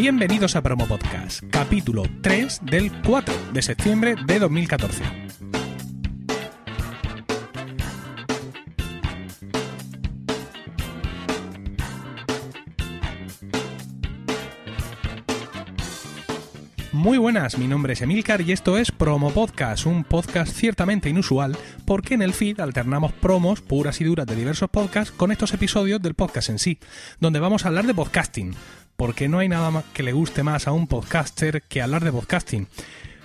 Bienvenidos a Promo Podcast, capítulo 3 del 4 de septiembre de 2014. Muy buenas, mi nombre es Emilcar y esto es Promo Podcast, un podcast ciertamente inusual porque en el feed alternamos promos puras y duras de diversos podcasts con estos episodios del podcast en sí, donde vamos a hablar de podcasting, porque no hay nada que le guste más a un podcaster que hablar de podcasting.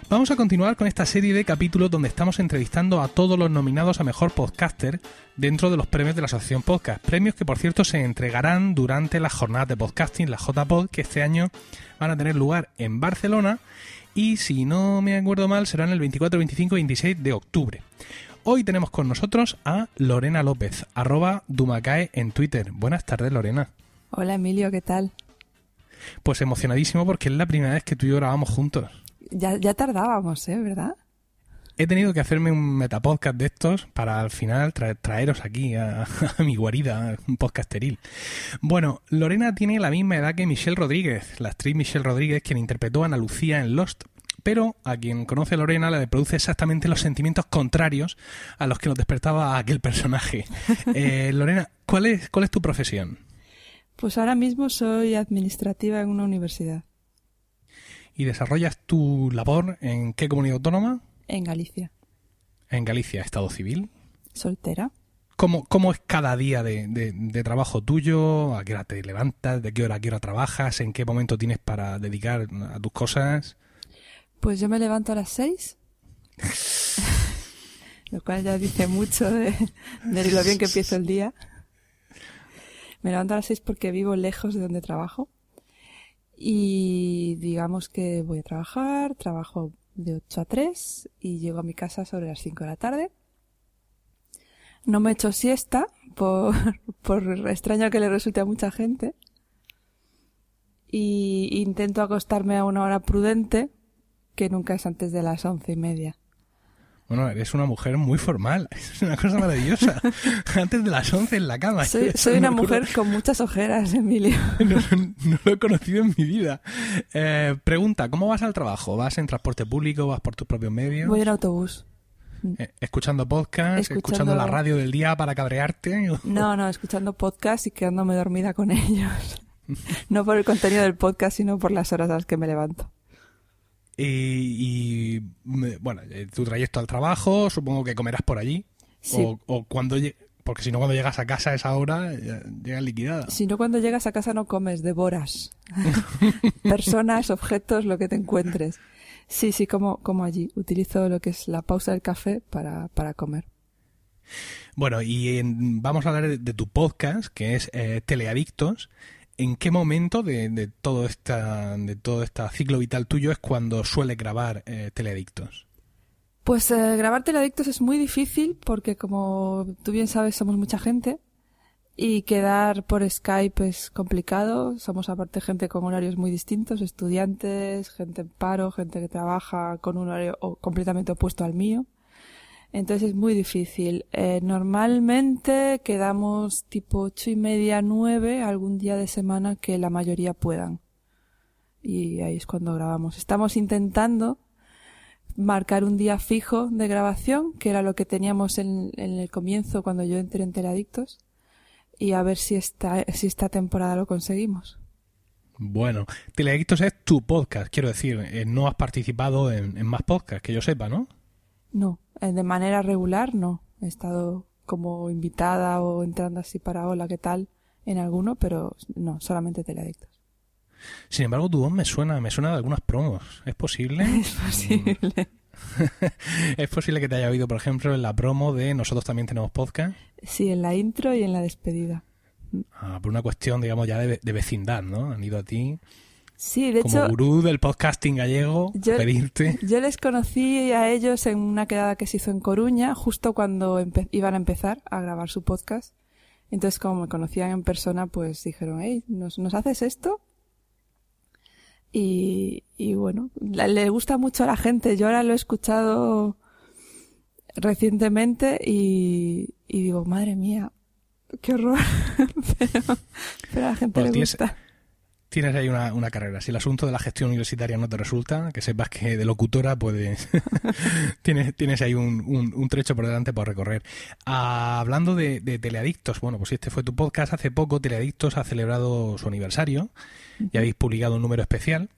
Vamos a continuar con esta serie de capítulos donde estamos entrevistando a todos los nominados a Mejor Podcaster dentro de los premios de la Asociación Podcast. Premios que, por cierto, se entregarán durante las jornadas de podcasting, la JPod, que este año van a tener lugar en Barcelona y, si no me acuerdo mal, serán el 24, 25 y 26 de octubre. Hoy tenemos con nosotros a Lorena López, arroba Dumacae en Twitter. Buenas tardes, Lorena. Hola, Emilio, ¿qué tal? Pues emocionadísimo porque es la primera vez que tú y yo grabamos juntos. Ya, ya tardábamos, ¿eh? ¿Verdad? He tenido que hacerme un metapodcast de estos para al final traeros aquí a, mi guarida, un podcasteril. Bueno, Lorena tiene la misma edad que Michelle Rodríguez, la actriz Michelle Rodríguez, quien interpretó a Ana Lucía en Lost. Pero a quien conoce a Lorena le produce exactamente los sentimientos contrarios a los que nos despertaba aquel personaje. Eh, Lorena, ¿cuál es, ¿cuál es tu profesión? Pues ahora mismo soy administrativa en una universidad. ¿Y desarrollas tu labor en qué comunidad autónoma? En Galicia. En Galicia, Estado civil. Soltera. ¿Cómo, cómo es cada día de, de, trabajo tuyo? ¿A qué hora te levantas? ¿De qué hora a qué hora trabajas? ¿En qué momento tienes para dedicar a tus cosas? Pues yo me levanto a las seis. lo cual ya dice mucho de, de lo bien que empiezo el día. Me levanto a las seis porque vivo lejos de donde trabajo. Y digamos que voy a trabajar, trabajo de 8 a 3 y llego a mi casa sobre las 5 de la tarde. No me echo siesta, por, por extraño que le resulte a mucha gente. Y intento acostarme a una hora prudente, que nunca es antes de las once y media. Bueno, eres una mujer muy formal. Es una cosa maravillosa. Antes de las 11 en la cama. Soy, una mujer con muchas ojeras, Emilio. No, lo he conocido en mi vida. Eh, pregunta, ¿cómo vas al trabajo? ¿Vas en transporte público? ¿Vas por tus propios medios? Voy en autobús. Eh, ¿Escuchando podcast? Escuchando... la radio del día para cabrearte? No, no, escuchando podcast y quedándome dormida con ellos. No por el contenido del podcast, sino por las horas a las que me levanto. Y, bueno, eh, tu trayecto al trabajo, supongo que comerás por allí. O, cuando porque si no cuando llegas a casa a esa hora llegas liquidada. Si no cuando llegas a casa no comes, devoras. Personas, objetos, lo que te encuentres. Sí, sí, como, como allí. Utilizo lo que es la pausa del café para, para comer. Bueno, y vamos a hablar de, tu podcast, que es eh, Teleadictos. ¿En qué momento de, todo esta, de todo este ciclo vital tuyo es cuando suele grabar eh, Teleadictos? Pues eh, grabar Teleadictos es muy difícil porque, como tú bien sabes, somos mucha gente y quedar por Skype es complicado. Somos aparte gente con horarios muy distintos, estudiantes, gente en paro, gente que trabaja con un horario completamente opuesto al mío. Entonces es muy difícil. Eh, normalmente quedamos tipo ocho y media, nueve, algún día de semana que la mayoría puedan. Y ahí es cuando grabamos. Estamos intentando marcar un día fijo de grabación, que era lo que teníamos en, el comienzo cuando yo entré en Teladictos, y a ver si esta, si esta temporada lo conseguimos. Bueno, Teladictos es tu podcast, quiero decir, eh, no has participado en, en más podcasts, que yo sepa, ¿no? No, eh, de manera regular no. He estado como invitada o entrando así para hola, ¿qué tal? en alguno, pero no, solamente teleadictos. Sin embargo, tu voz me suena, me suena de algunas promos. ¿Es posible? Es posible. ¿Es posible que te haya oído, por ejemplo, en la promo de Nosotros también tenemos podcast? Sí, en la intro y en la despedida. Ah, por una cuestión, digamos, ya de, de vecindad, ¿no? Han ido a ti. Sí, de Como gurú del podcasting gallego, yo, pedirte. Yo les conocí a ellos en una quedada que se hizo en Coruña, justo cuando iban a empezar a grabar su podcast. Entonces, como me conocían en persona, pues dijeron, hey, ¿nos, ¿nos haces esto? Y, y bueno, le gusta mucho a la gente. Yo ahora lo he escuchado recientemente y, y digo, madre mía, qué horror. pero, a la gente le gusta tienes ahí una, una, carrera. Si el asunto de la gestión universitaria no te resulta, que sepas que de locutora puedes. tienes, tienes ahí un, un, trecho por delante por recorrer. Hablando de, de, Teleadictos, bueno, pues si este fue tu podcast, hace poco Teleadictos ha celebrado su aniversario y habéis publicado un número especial.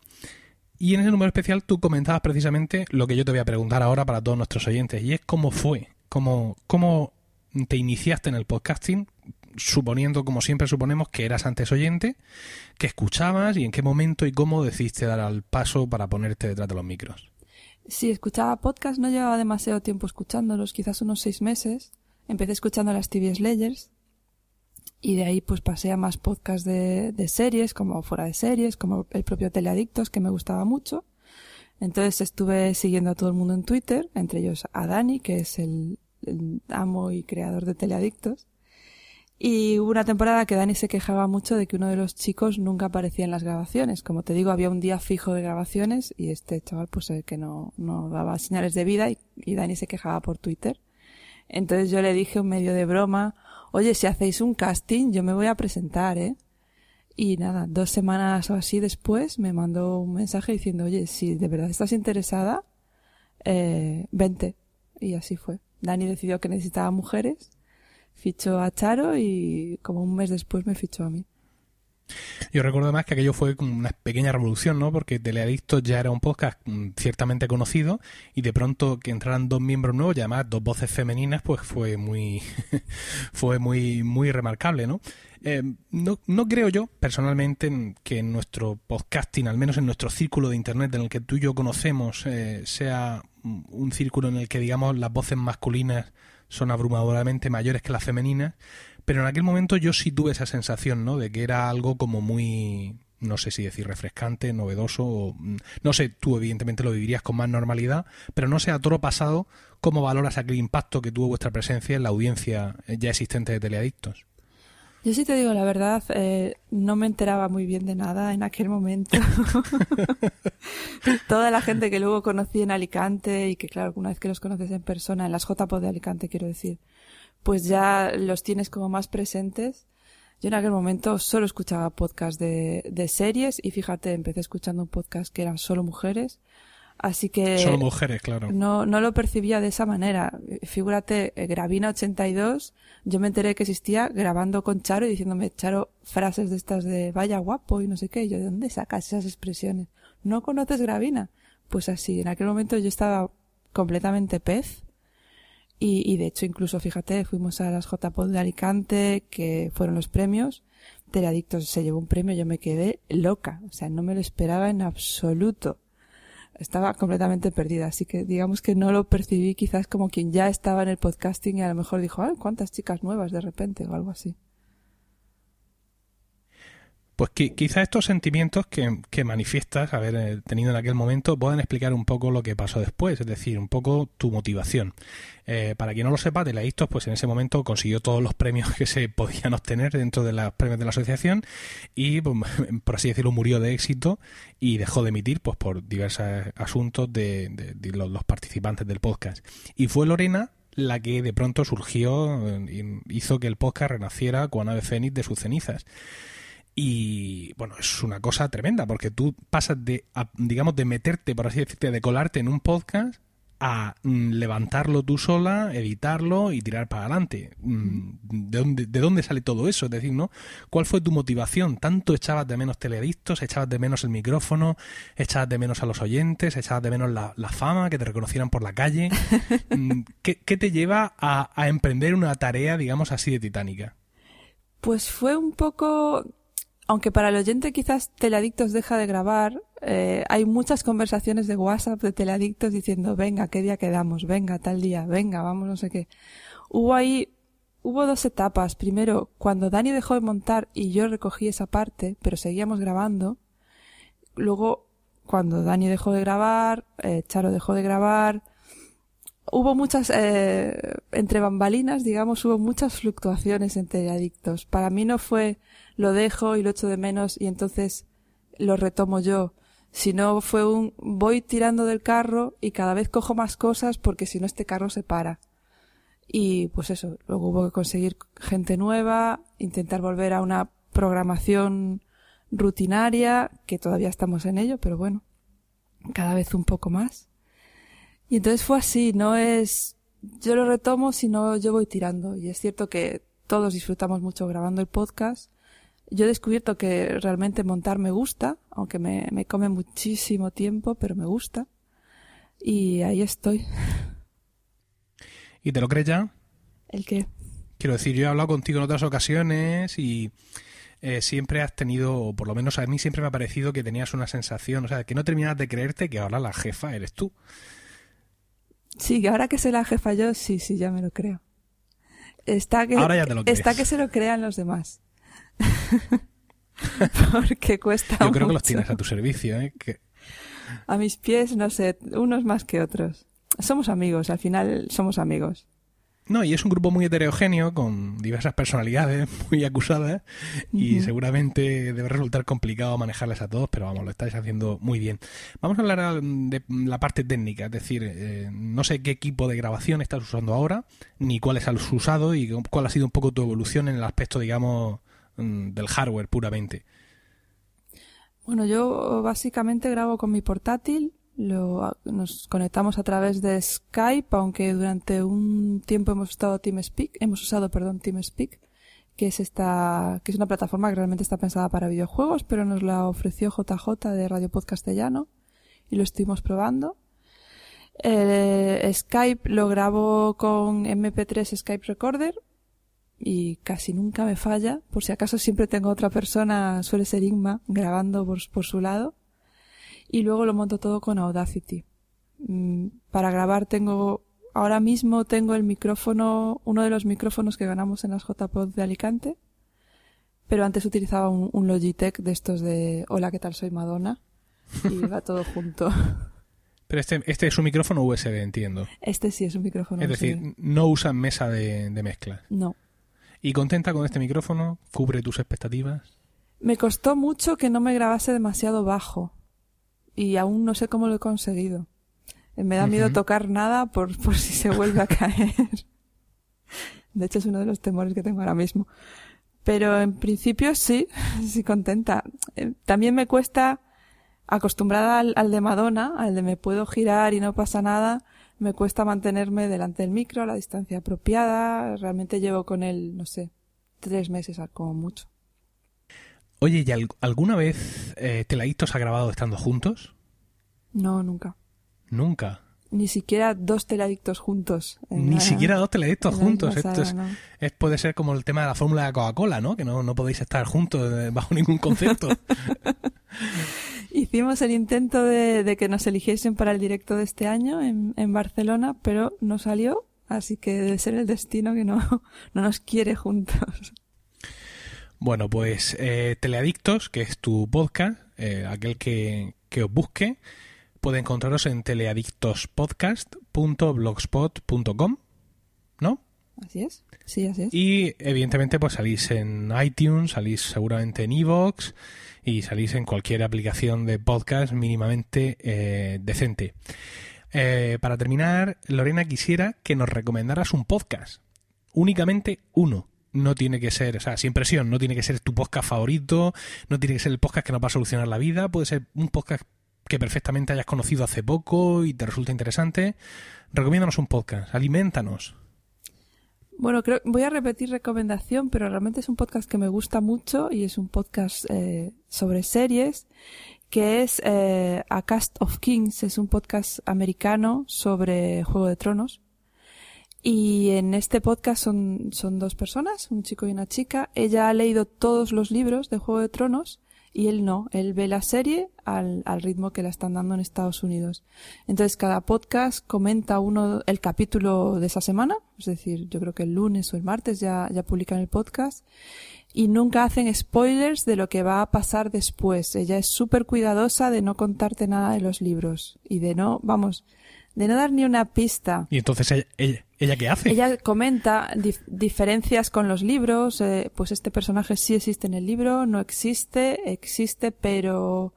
Y en ese número especial tú comentabas precisamente lo que yo te voy a preguntar ahora para todos nuestros oyentes, y es cómo fue, cómo, cómo te iniciaste en el podcasting, suponiendo, como siempre suponemos, que eras antes oyente, que escuchabas y en qué momento y cómo decidiste dar al paso para ponerte detrás de los micros. Sí, escuchaba podcast, no llevaba demasiado tiempo escuchándolos, quizás unos seis meses. Empecé escuchando las TV Slayers y de ahí pues pasé a más podcasts de, de series, como fuera de series, como el propio Teleadictos, que me gustaba mucho. Entonces estuve siguiendo a todo el mundo en Twitter, entre ellos a Dani, que es el, el amo y creador de Teleadictos. Y hubo una temporada que Dani se quejaba mucho de que uno de los chicos nunca aparecía en las grabaciones. Como te digo, había un día fijo de grabaciones y este chaval pues eh, que no, no daba señales de vida y, y Dani se quejaba por Twitter. Entonces yo le dije un medio de broma, oye, si hacéis un casting, yo me voy a presentar, ¿eh? Y nada, dos semanas o así después me mandó un mensaje diciendo, oye, si de verdad estás interesada, eh, vente. Y así fue. Dani decidió que necesitaba mujeres, fichó a Charo y como un mes después me fichó a mí. Yo recuerdo más que aquello fue una pequeña revolución, ¿no? Porque Teleadictos ya era un podcast mm, ciertamente conocido y de pronto que entraran dos miembros nuevos y además dos voces femeninas, pues fue muy, fue muy, muy remarcable, ¿no? Eh, no, no creo yo, personalmente, que en nuestro podcasting, al menos en nuestro círculo de Internet en el que tú y yo conocemos, eh, sea un círculo en el que, digamos, las voces masculinas son abrumadoramente mayores que las femeninas, pero en aquel momento yo sí tuve esa sensación, ¿no? De que era algo como muy, no sé si decir refrescante, novedoso, o, mm, no sé, tú evidentemente lo vivirías con más normalidad, pero no sé a todo pasado cómo valoras aquel impacto que tuvo vuestra presencia en la audiencia ya existente de Teleadictos. Yo sí te digo la verdad, eh, no me enteraba muy bien de nada en aquel momento. Toda la gente que luego conocí en Alicante y que claro, una vez que los conoces en persona, en las JPO de Alicante quiero decir, pues ya los tienes como más presentes. Yo en aquel momento solo escuchaba podcast de, de series y fíjate, empecé escuchando un podcast que eran solo mujeres Así que. Solo mujeres, claro. No, no lo percibía de esa manera. Figúrate, eh, Gravina 82, yo me enteré que existía grabando con Charo y diciéndome, Charo, frases de estas de vaya guapo y no sé qué. Y yo, ¿de dónde sacas esas expresiones? ¿No conoces Gravina? Pues así, en aquel momento yo estaba completamente pez. Y, y de hecho, incluso, fíjate, fuimos a las JPod de Alicante, que fueron los premios. Teradictos se llevó un premio, yo me quedé loca. O sea, no me lo esperaba en absoluto estaba completamente perdida, así que digamos que no lo percibí quizás como quien ya estaba en el podcasting y a lo mejor dijo, ay, cuántas chicas nuevas de repente o algo así. Pues que, quizá estos sentimientos que, que, manifiestas, haber eh, tenido en aquel momento, puedan explicar un poco lo que pasó después, es decir, un poco tu motivación. Eh, para quien no lo sepa, Teleadictos, pues en ese momento consiguió todos los premios que se podían obtener dentro de los premios de la asociación y, pues, por así decirlo, murió de éxito y dejó de emitir, pues por diversos asuntos de, de, los, los participantes del podcast. Y fue Lorena la que de pronto surgió eh, y hizo que el podcast renaciera con ave fénix de sus cenizas. Y bueno, es una cosa tremenda porque tú pasas de, digamos, de meterte, por así decirte, de colarte en un podcast a mm, levantarlo tú sola, editarlo y tirar para adelante. Mm, ¿De dónde, ¿De dónde sale todo eso? Es decir, ¿no? ¿Cuál fue tu motivación? ¿Tanto echabas de menos teleadictos? ¿Echabas de menos el micrófono? ¿Echabas de menos a los oyentes? ¿Echabas de menos la, fama? ¿Que te reconocieran por la calle? Mm, ¿Qué, ¿Qué, te lleva a, a emprender una tarea, digamos, así de titánica? Pues fue un poco aunque para el oyente quizás Teleadictos deja de grabar, eh, hay muchas conversaciones de WhatsApp de Teleadictos diciendo, venga, ¿qué día quedamos? Venga, tal día, venga, vamos, no sé qué. Hubo ahí, hubo dos etapas. Primero, cuando Dani dejó de montar y yo recogí esa parte, pero seguíamos grabando. Luego, cuando Dani dejó de grabar, eh, Charo dejó de grabar, hubo muchas, eh, entre bambalinas, digamos, hubo muchas fluctuaciones entre adictos. Para mí no fue lo dejo y lo echo de menos y entonces lo retomo yo. Si no fue un voy tirando del carro y cada vez cojo más cosas porque si no este carro se para. Y pues eso, luego hubo que conseguir gente nueva, intentar volver a una programación rutinaria, que todavía estamos en ello, pero bueno, cada vez un poco más. Y entonces fue así, no es yo lo retomo, sino yo voy tirando. Y es cierto que todos disfrutamos mucho grabando el podcast. Yo he descubierto que realmente montar me gusta, aunque me, me come muchísimo tiempo, pero me gusta. Y ahí estoy. ¿Y te lo crees ya? ¿El qué? Quiero decir, yo he hablado contigo en otras ocasiones y eh, siempre has tenido, o por lo menos a mí siempre me ha parecido que tenías una sensación, o sea, que no terminabas de creerte que ahora la jefa eres tú. Sí, ahora que soy la jefa yo, sí, sí, ya me lo creo. Está que, ahora ya te lo crees. Está que se lo crean los demás. Porque cuesta Yo creo que los tienes a tu servicio, ¿eh? Que... A mis pies, no sé, unos más que otros. Somos amigos, al final somos amigos. No, y es un grupo muy heterogéneo, con diversas personalidades muy acusadas, y seguramente debe resultar complicado manejarles a todos, pero vamos, lo estáis haciendo muy bien. Vamos a hablar ah, de la parte técnica, es decir, eh, no sé qué equipo de grabación estás usando ahora, ni cuáles has usado y cuál ha sido un poco tu evolución en el aspecto, digamos, mm, del hardware puramente. Bueno, yo básicamente grabo con mi portátil, lo, nos conectamos a través de Skype, aunque durante un tiempo hemos estado TeamSpeak, hemos usado, perdón, TeamSpeak, que es esta, que es una plataforma que realmente está pensada para videojuegos, pero nos la ofreció JJ de Radio Podcastellano y lo estuvimos probando. Eh, Skype lo grabo con MP3 Skype Recorder y casi nunca me falla. Por si acaso siempre tengo otra persona, suele ser Igma, grabando por su lado. Y luego lo monto todo con Audacity. Mm, Para grabar tengo, ahora mismo tengo el micrófono, uno de los micrófonos que ganamos en las JPod de Alicante. Pero antes utilizaba un, un Logitech de estos de Hola, ¿qué tal? Soy Madonna. Y va todo junto. Pero este, este es un micrófono USB, entiendo. Este sí es un micrófono. Es decir, USB. no usan mesa de, de mezcla. no. ¿Y contenta con este micrófono? ¿Cubre tus expectativas? Me costó mucho que no me grabase demasiado bajo. Y aún no sé cómo lo he conseguido. Eh, Me da miedo tocar nada por, por si se vuelve a caer. De hecho, es uno de los temores que tengo ahora mismo. Pero en principio sí, sí contenta. Eh, También me cuesta, acostumbrada al, al de Madonna, al de me puedo girar y no pasa nada, me cuesta mantenerme delante del micro a la distancia apropiada. Realmente llevo con él, no sé, tres meses como mucho. Oye, ¿y al- alguna vez eh, Teladictos ha grabado estando juntos? No, nunca. Nunca. Ni siquiera dos teladictos juntos. Ni la- siquiera dos Teladictos juntos. Esto es, sala, ¿no? es- puede ser como el tema de la fórmula de Coca-Cola, ¿no? Que no, no podéis estar juntos eh, bajo ningún concepto. Hicimos el intento de, de que nos eligiesen para el directo de este año en, en Barcelona, pero no salió, así que debe ser el destino que no, no nos quiere juntos. Bueno, pues eh, Teleadictos, que es tu podcast, eh, aquel que, que os busque, puede encontraros en teleadictospodcast.blogspot.com, ¿no? Así es. Sí, así es. Y evidentemente pues salís en iTunes, salís seguramente en Evox y salís en cualquier aplicación de podcast mínimamente eh, decente. Eh, para terminar, Lorena quisiera que nos recomendaras un podcast. Únicamente uno. No tiene que ser, o sea, sin presión, no tiene que ser tu podcast favorito, no tiene que ser el podcast que nos va a solucionar la vida, puede ser un podcast que perfectamente hayas conocido hace poco y te resulta interesante. Recomiéndanos un podcast, alimentanos. Bueno, creo, voy a repetir recomendación, pero realmente es un podcast que me gusta mucho y es un podcast eh, sobre series, que es eh, A Cast of Kings, es un podcast americano sobre Juego de Tronos. Y en este podcast son, son dos personas, un chico y una chica. Ella ha leído todos los libros de Juego de Tronos y él no. Él ve la serie al, al ritmo que la están dando en Estados Unidos. Entonces cada podcast comenta uno, el capítulo de esa semana, es decir, yo creo que el lunes o el martes ya, ya publican el podcast y nunca hacen spoilers de lo que va a pasar después. Ella es súper cuidadosa de no contarte nada de los libros y de no, vamos, de no dar ni una pista. Y entonces ella, ella, ¿ella qué hace? Ella comenta dif- diferencias con los libros, eh, pues este personaje sí existe en el libro, no existe, existe, pero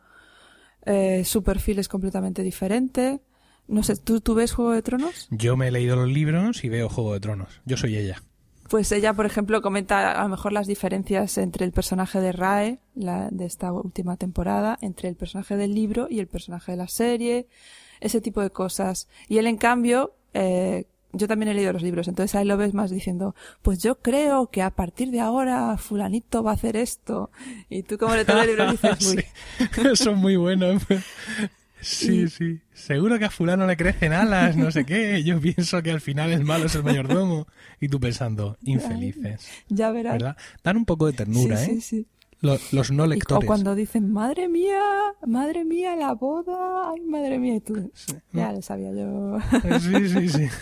eh, su perfil es completamente diferente. No sé, ¿tú, ¿tú ves Juego de Tronos? Yo me he leído los libros y veo Juego de Tronos. Yo soy ella. Pues ella, por ejemplo, comenta a lo mejor las diferencias entre el personaje de Rae, la, de esta última temporada, entre el personaje del libro y el personaje de la serie, ese tipo de cosas. Y él, en cambio, eh, yo también he leído los libros, entonces ahí lo ves más diciendo, pues yo creo que a partir de ahora fulanito va a hacer esto. Y tú como le el libro dices, uy. Sí. Son muy buenos. Sí, sí. Seguro que a fulano le crecen alas, no sé qué. Yo pienso que al final el malo es el mayordomo. Y tú pensando, infelices. Ya verás. ¿Verdad? Dan un poco de ternura, sí, ¿eh? Sí, sí. Los, no lectores. O cuando dicen, madre mía, madre mía, la boda, ay, madre mía, y tú, ya lo sabía yo. Sí, sí, sí.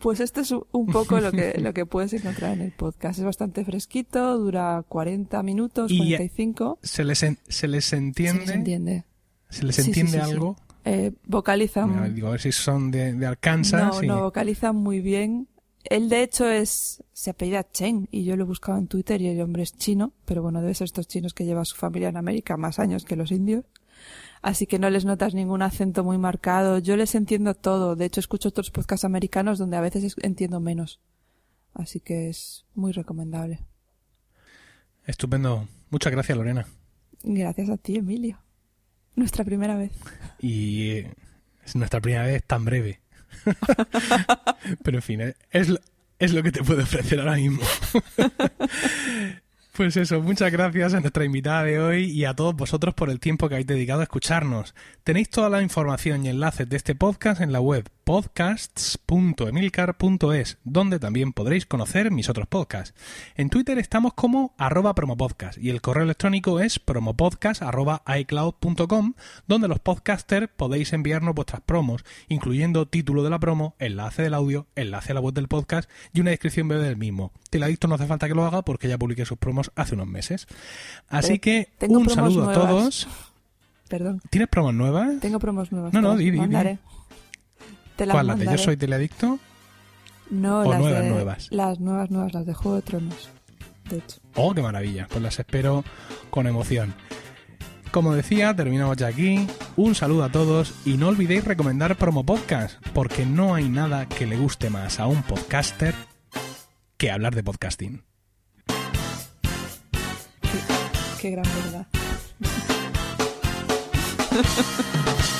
Pues esto es un poco lo que, lo que puedes encontrar en el podcast. Es bastante fresquito, dura 40 minutos, 45. ¿Se les, se les entiende? Se les entiende. ¿Se les entiende algo? Eh, vocalizan. digo, a ver si son de, de Arkansas. No, no, vocalizan muy bien. Él, de hecho, es se apellida Chen y yo lo he buscado en Twitter y el hombre es chino, pero bueno, debe ser estos chinos que lleva su familia en América más años que los indios. Así que no les notas ningún acento muy marcado. Yo les entiendo todo. De hecho, escucho otros podcasts americanos donde a veces entiendo menos. Así que es muy recomendable. Estupendo. Muchas gracias, Lorena. Gracias a ti, Emilio. Nuestra primera vez. Y es nuestra primera vez tan breve. Pero en fin, es, es lo que te puedo ofrecer ahora mismo. Pues eso, muchas gracias a nuestra invitada de hoy y a todos vosotros por el tiempo que habéis dedicado a escucharnos. Tenéis toda la información y enlaces de este podcast en la web podcasts.emilcar.es, donde también podréis conocer mis otros podcasts. En Twitter estamos como arroba promopodcast y el correo electrónico es promopodcast.icloud.com, donde los podcasters podéis enviarnos vuestras promos, incluyendo título de la promo, enlace del audio, enlace a la web del podcast y una descripción breve del mismo. Teladicto no hace falta que lo haga porque ya publiqué sus promos hace unos meses. Así que un saludo a todos. Perdón. ¿Tienes promos nuevas? Tengo promos nuevas. No, no, di, di, Te ¿Cuál? ¿La de Yo Soy Teledicto? No, las nuevas de, nuevas. Las nuevas, nuevas, las de Juego de Tronos. De hecho. Oh, qué maravilla. Pues las espero con emoción. Como decía, terminamos ya aquí. Un saludo a todos y no olvidéis recomendar Promo Podcast, porque no hay nada que le guste más a un podcaster que hablar de podcasting. Qué gran verdad.